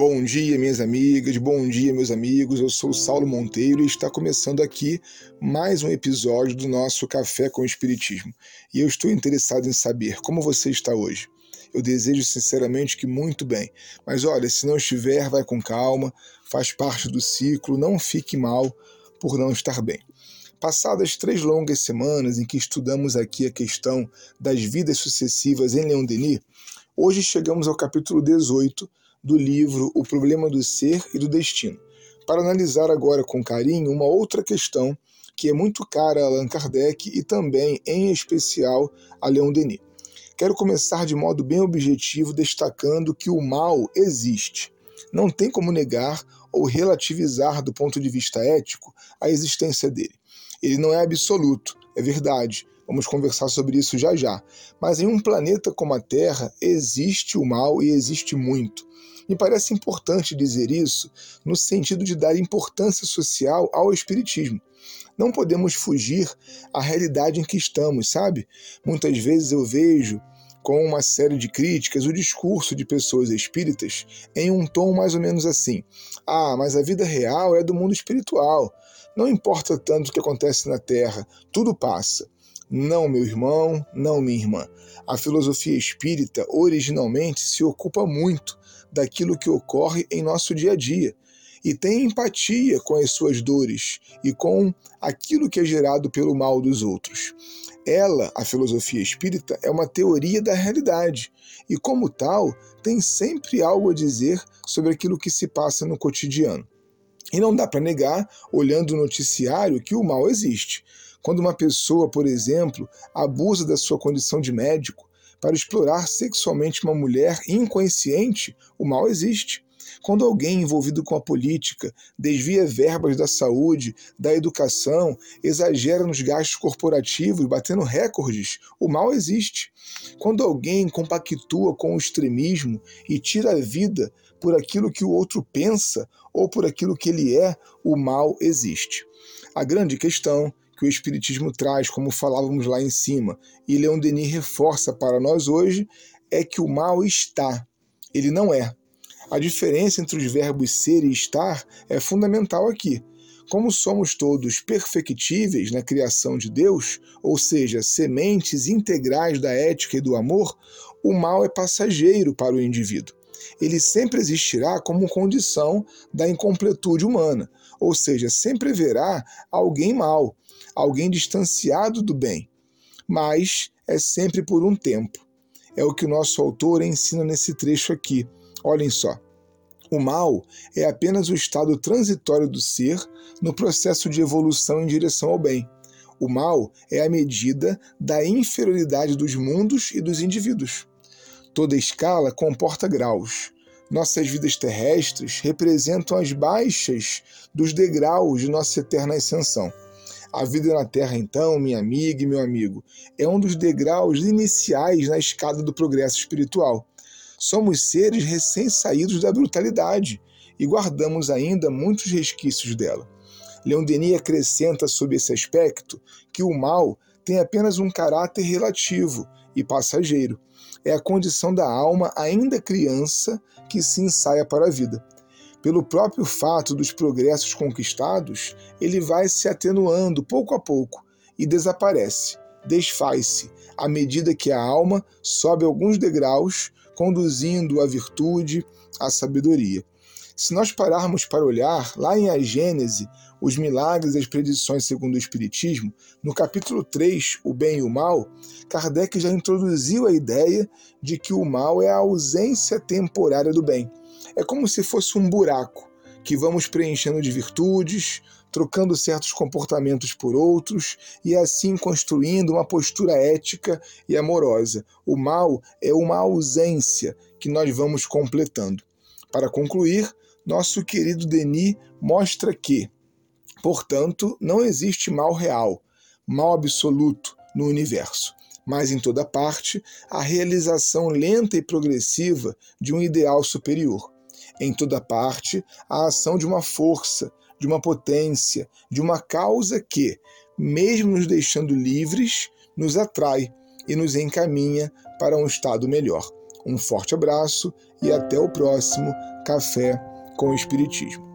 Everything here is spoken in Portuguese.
Bom dia, minhas amigas, bom dia, meus amigos. Eu sou Saulo Monteiro e está começando aqui mais um episódio do nosso Café com o Espiritismo. E eu estou interessado em saber como você está hoje. Eu desejo sinceramente que muito bem. Mas olha, se não estiver, vai com calma, faz parte do ciclo, não fique mal por não estar bem. Passadas três longas semanas em que estudamos aqui a questão das vidas sucessivas em Leon Denis, hoje chegamos ao capítulo 18 do livro O Problema do Ser e do Destino, para analisar agora com carinho uma outra questão que é muito cara a Allan Kardec e também, em especial, a Leon Denis. Quero começar de modo bem objetivo destacando que o mal existe. Não tem como negar ou relativizar do ponto de vista ético a existência dele. Ele não é absoluto, é verdade. Vamos conversar sobre isso já já. Mas em um planeta como a Terra existe o mal e existe muito. Me parece importante dizer isso no sentido de dar importância social ao Espiritismo. Não podemos fugir à realidade em que estamos, sabe? Muitas vezes eu vejo com uma série de críticas o discurso de pessoas espíritas em um tom mais ou menos assim: ah, mas a vida real é do mundo espiritual. Não importa tanto o que acontece na Terra, tudo passa. Não, meu irmão, não, minha irmã. A filosofia espírita originalmente se ocupa muito daquilo que ocorre em nosso dia a dia e tem empatia com as suas dores e com aquilo que é gerado pelo mal dos outros. Ela, a filosofia espírita, é uma teoria da realidade e, como tal, tem sempre algo a dizer sobre aquilo que se passa no cotidiano. E não dá para negar, olhando o noticiário, que o mal existe. Quando uma pessoa, por exemplo, abusa da sua condição de médico para explorar sexualmente uma mulher inconsciente, o mal existe. Quando alguém envolvido com a política desvia verbas da saúde, da educação, exagera nos gastos corporativos, batendo recordes, o mal existe. Quando alguém compactua com o extremismo e tira a vida por aquilo que o outro pensa ou por aquilo que ele é, o mal existe. A grande questão que o Espiritismo traz, como falávamos lá em cima, e Leon Denis reforça para nós hoje, é que o mal está, ele não é. A diferença entre os verbos ser e estar é fundamental aqui. Como somos todos perfectíveis na criação de Deus, ou seja, sementes integrais da ética e do amor, o mal é passageiro para o indivíduo. Ele sempre existirá como condição da incompletude humana, ou seja, sempre haverá alguém mal, alguém distanciado do bem, mas é sempre por um tempo. É o que o nosso autor ensina nesse trecho aqui. Olhem só. O mal é apenas o estado transitório do ser no processo de evolução em direção ao bem. O mal é a medida da inferioridade dos mundos e dos indivíduos. Toda escala comporta graus. Nossas vidas terrestres representam as baixas dos degraus de nossa eterna ascensão. A vida na Terra, então, minha amiga e meu amigo, é um dos degraus iniciais na escada do progresso espiritual. Somos seres recém-saídos da brutalidade e guardamos ainda muitos resquícios dela. Leon Denis acrescenta sobre esse aspecto que o mal tem apenas um caráter relativo e passageiro. É a condição da alma ainda criança que se ensaia para a vida pelo próprio fato dos progressos conquistados, ele vai se atenuando pouco a pouco e desaparece, desfaz-se, à medida que a alma sobe alguns degraus, conduzindo à virtude, à sabedoria. Se nós pararmos para olhar lá em A Gênese, os milagres e as predições segundo o Espiritismo, no capítulo 3, O Bem e o Mal, Kardec já introduziu a ideia de que o mal é a ausência temporária do bem é como se fosse um buraco que vamos preenchendo de virtudes, trocando certos comportamentos por outros e assim construindo uma postura ética e amorosa. O mal é uma ausência que nós vamos completando. Para concluir, nosso querido Denis mostra que, portanto, não existe mal real, mal absoluto no universo, mas em toda parte a realização lenta e progressiva de um ideal superior em toda parte a ação de uma força, de uma potência, de uma causa que, mesmo nos deixando livres, nos atrai e nos encaminha para um estado melhor. Um forte abraço e até o próximo Café com o Espiritismo.